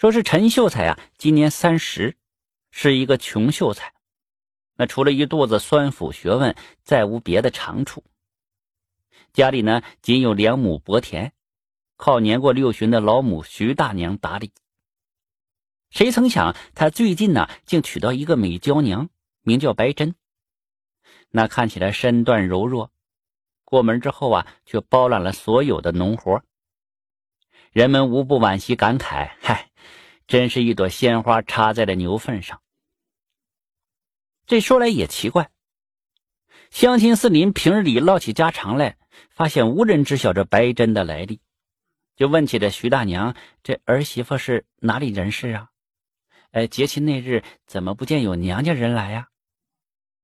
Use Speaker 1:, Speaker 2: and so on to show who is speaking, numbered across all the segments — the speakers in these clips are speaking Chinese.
Speaker 1: 说是陈秀才啊，今年三十，是一个穷秀才。那除了一肚子酸腐学问，再无别的长处。家里呢，仅有两亩薄田，靠年过六旬的老母徐大娘打理。谁曾想，他最近呢，竟娶到一个美娇娘，名叫白珍。那看起来身段柔弱，过门之后啊，却包揽了所有的农活。人们无不惋惜感慨：“嗨，真是一朵鲜花插在了牛粪上。”这说来也奇怪，乡亲四邻平日里唠起家常来，发现无人知晓这白珍的来历，就问起这徐大娘：“这儿媳妇是哪里人士啊？哎，节亲那日怎么不见有娘家人来呀？”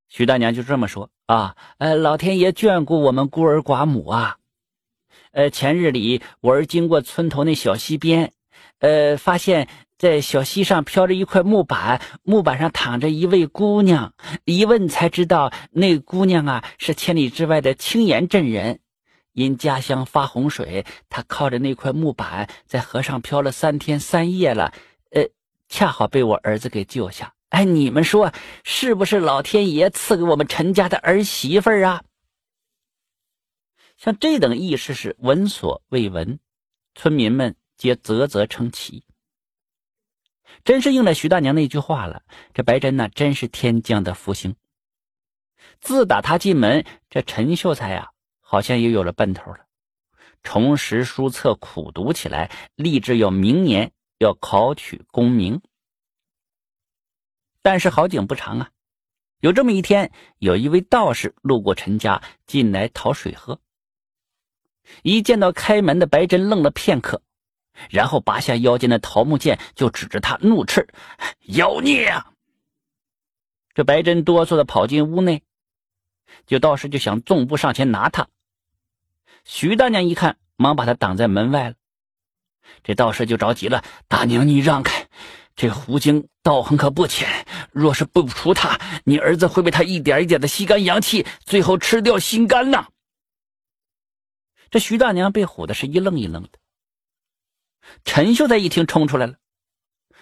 Speaker 1: 徐大娘就这么说：“啊，呃，老天爷眷顾我们孤儿寡母啊。呃，前日里我儿经过村头那小溪边，呃，发现。”在小溪上飘着一块木板，木板上躺着一位姑娘。一问才知道，那姑娘啊是千里之外的青岩镇人。因家乡发洪水，她靠着那块木板在河上漂了三天三夜了。呃，恰好被我儿子给救下。哎，你们说是不是老天爷赐给我们陈家的儿媳妇啊？像这等轶事是闻所未闻，村民们皆啧啧称奇。真是应了徐大娘那句话了。这白珍呢，真是天降的福星。自打他进门，这陈秀才呀，好像也有了奔头了，重拾书册，苦读起来，立志要明年要考取功名。但是好景不长啊，有这么一天，有一位道士路过陈家，进来讨水喝。一见到开门的白珍，愣了片刻。然后拔下腰间的桃木剑，就指着他怒斥：“妖孽！”啊！”这白珍哆嗦的跑进屋内，就道士就想纵步上前拿他。徐大娘一看，忙把他挡在门外了。这道士就着急了：“大娘，你让开！这狐精道行可不浅，若是不除他，你儿子会被他一点一点的吸干阳气，最后吃掉心肝呐！”这徐大娘被唬的是一愣一愣的。陈秀才一听，冲出来了，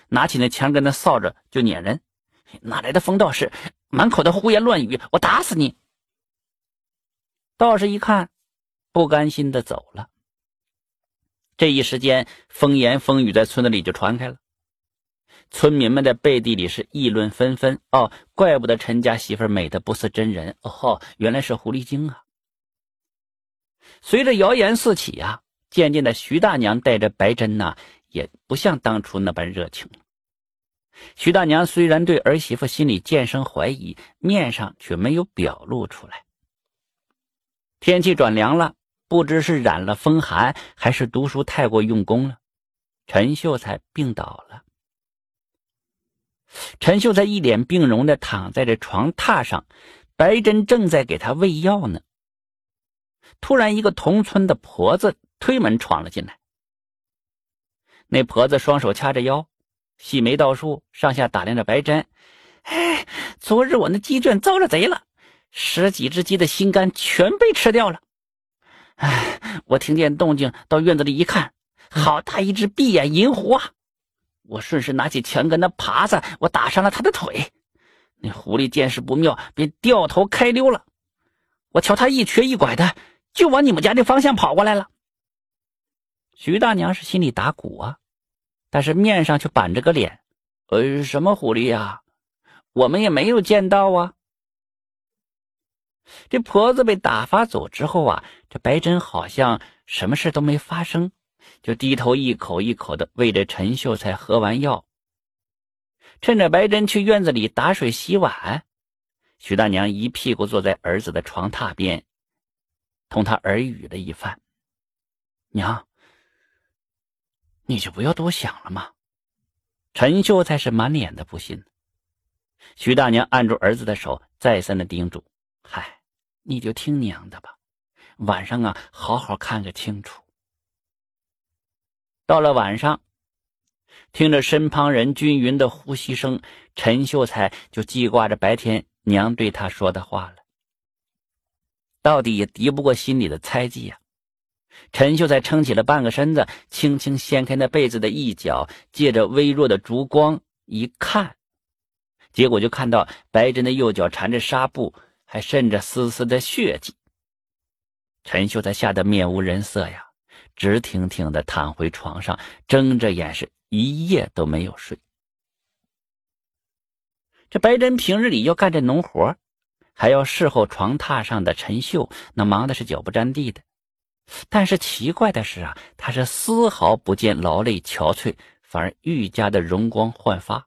Speaker 1: 拿起那枪跟那扫帚就撵人。哪来的疯道士，满口的胡言乱语！我打死你！道士一看，不甘心的走了。这一时间，风言风语在村子里就传开了，村民们在背地里是议论纷纷。哦，怪不得陈家媳妇美的不似真人。哦，原来是狐狸精啊！随着谣言四起呀。渐渐的，徐大娘带着白珍呐，也不像当初那般热情了。徐大娘虽然对儿媳妇心里渐生怀疑，面上却没有表露出来。天气转凉了，不知是染了风寒，还是读书太过用功了，陈秀才病倒了。陈秀才一脸病容的躺在这床榻上，白珍正在给他喂药呢。突然，一个同村的婆子。推门闯了进来，那婆子双手掐着腰，细眉倒竖，上下打量着白珍。哎，昨日我那鸡圈遭了贼了，十几只鸡的心肝全被吃掉了。哎，我听见动静，到院子里一看，好大一只闭眼银狐啊！我顺势拿起墙根的耙子，我打伤了他的腿。那狐狸见势不妙，便掉头开溜了。我瞧他一瘸一拐的，就往你们家那方向跑过来了。徐大娘是心里打鼓啊，但是面上却板着个脸。呃，什么狐狸呀？我们也没有见到啊。这婆子被打发走之后啊，这白珍好像什么事都没发生，就低头一口一口的喂着陈秀才喝完药。趁着白珍去院子里打水洗碗，徐大娘一屁股坐在儿子的床榻边，同他耳语了一番。娘。你就不要多想了嘛。陈秀才是满脸的不信。徐大娘按住儿子的手，再三的叮嘱：“嗨，你就听娘的吧，晚上啊，好好看个清楚。”到了晚上，听着身旁人均匀的呼吸声，陈秀才就记挂着白天娘对他说的话了。到底也敌不过心里的猜忌呀。陈秀才撑起了半个身子，轻轻掀开那被子的一角，借着微弱的烛光一看，结果就看到白珍的右脚缠着纱布，还渗着丝丝的血迹。陈秀才吓得面无人色呀，直挺挺的躺回床上，睁着眼是一夜都没有睡。这白珍平日里要干这农活，还要侍候床榻上的陈秀，那忙的是脚不沾地的。但是奇怪的是啊，他是丝毫不见劳累憔悴，反而愈加的容光焕发。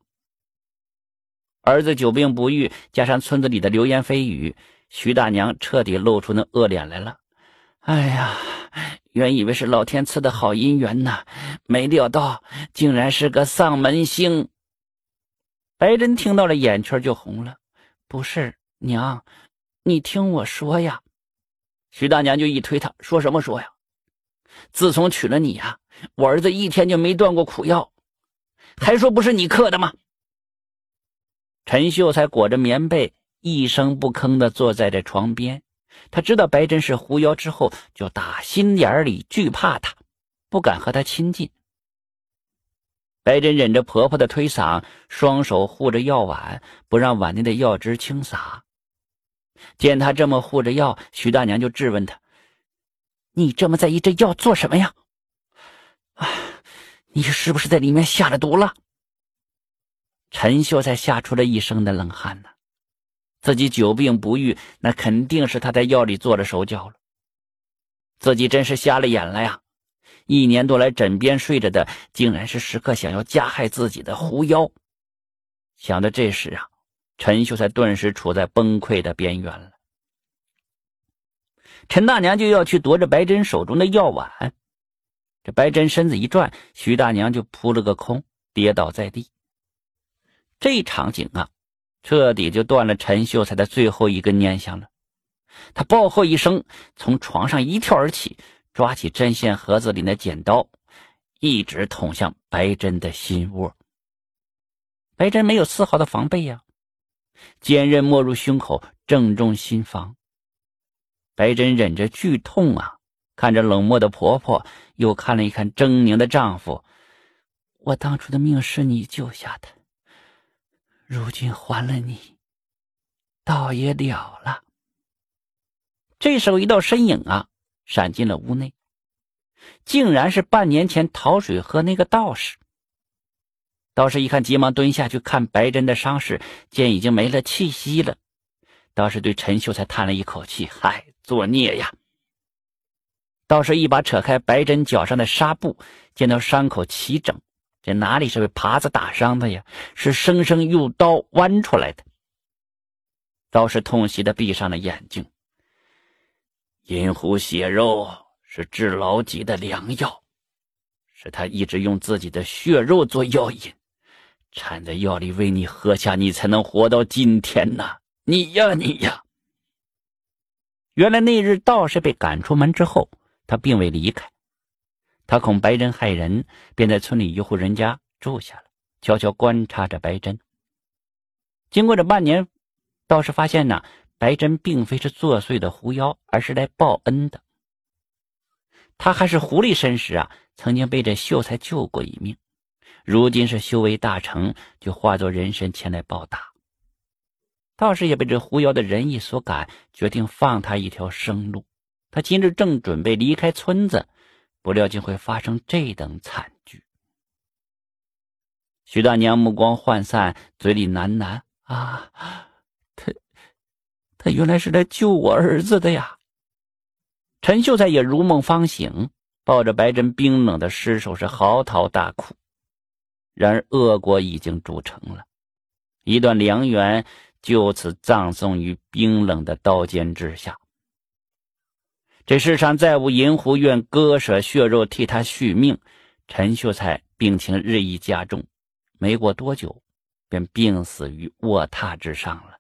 Speaker 1: 儿子久病不愈，加上村子里的流言蜚语，徐大娘彻底露出那恶脸来了。哎呀，原以为是老天赐的好姻缘呢，没料到竟然是个丧门星。白珍听到了，眼圈就红了。不是娘，你听我说呀。徐大娘就一推他，说什么说呀？自从娶了你呀，我儿子一天就没断过苦药，还说不是你刻的吗？陈秀才裹着棉被，一声不吭的坐在这床边。他知道白珍是狐妖之后，就打心眼里惧怕他，不敢和他亲近。白珍忍着婆婆的推搡，双手护着药碗，不让碗内的药汁倾洒。见他这么护着药，徐大娘就质问他：“你这么在意这药做什么呀？啊，你是不是在里面下了毒了？”陈秀才吓出了一身的冷汗呢。自己久病不愈，那肯定是他在药里做了手脚了。自己真是瞎了眼了呀！一年多来枕边睡着的，竟然是时刻想要加害自己的狐妖。想到这时啊。陈秀才顿时处在崩溃的边缘了。陈大娘就要去夺着白珍手中的药碗，这白珍身子一转，徐大娘就扑了个空，跌倒在地。这场景啊，彻底就断了陈秀才的最后一根念想了。他暴喝一声，从床上一跳而起，抓起针线盒子里的剪刀，一直捅向白珍的心窝。白珍没有丝毫的防备呀。坚刃没入胸口，正中心房。白珍忍着剧痛啊，看着冷漠的婆婆，又看了一看狰狞的丈夫。我当初的命是你救下的，如今还了你，倒也了了。这时候，一道身影啊，闪进了屋内，竟然是半年前讨水喝那个道士。道士一看，急忙蹲下去看白珍的伤势，见已经没了气息了。道士对陈秀才叹了一口气：“嗨，作孽呀！”道士一把扯开白珍脚上的纱布，见到伤口齐整，这哪里是被耙子打伤的呀？是生生用刀剜出来的。道士痛惜的闭上了眼睛。银狐血肉是治老疾的良药，是他一直用自己的血肉做药引。掺在药里喂你喝下，你才能活到今天呐！你呀，你呀！原来那日道士被赶出门之后，他并未离开。他恐白珍害人，便在村里一户人家住下了，悄悄观察着白珍。经过这半年，道士发现呢，白珍并非是作祟的狐妖，而是来报恩的。他还是狐狸身时啊，曾经被这秀才救过一命。如今是修为大成，就化作人身前来报答。道士也被这狐妖的仁义所感，决定放他一条生路。他今日正准备离开村子，不料竟会发生这等惨剧。徐大娘目光涣散，嘴里喃喃：“啊，他，他原来是来救我儿子的呀！”陈秀才也如梦方醒，抱着白珍冰冷的尸首是嚎啕大哭。然而恶果已经铸成了，一段良缘就此葬送于冰冷的刀尖之下。这世上再无银狐愿割舍血肉替他续命。陈秀才病情日益加重，没过多久，便病死于卧榻之上了。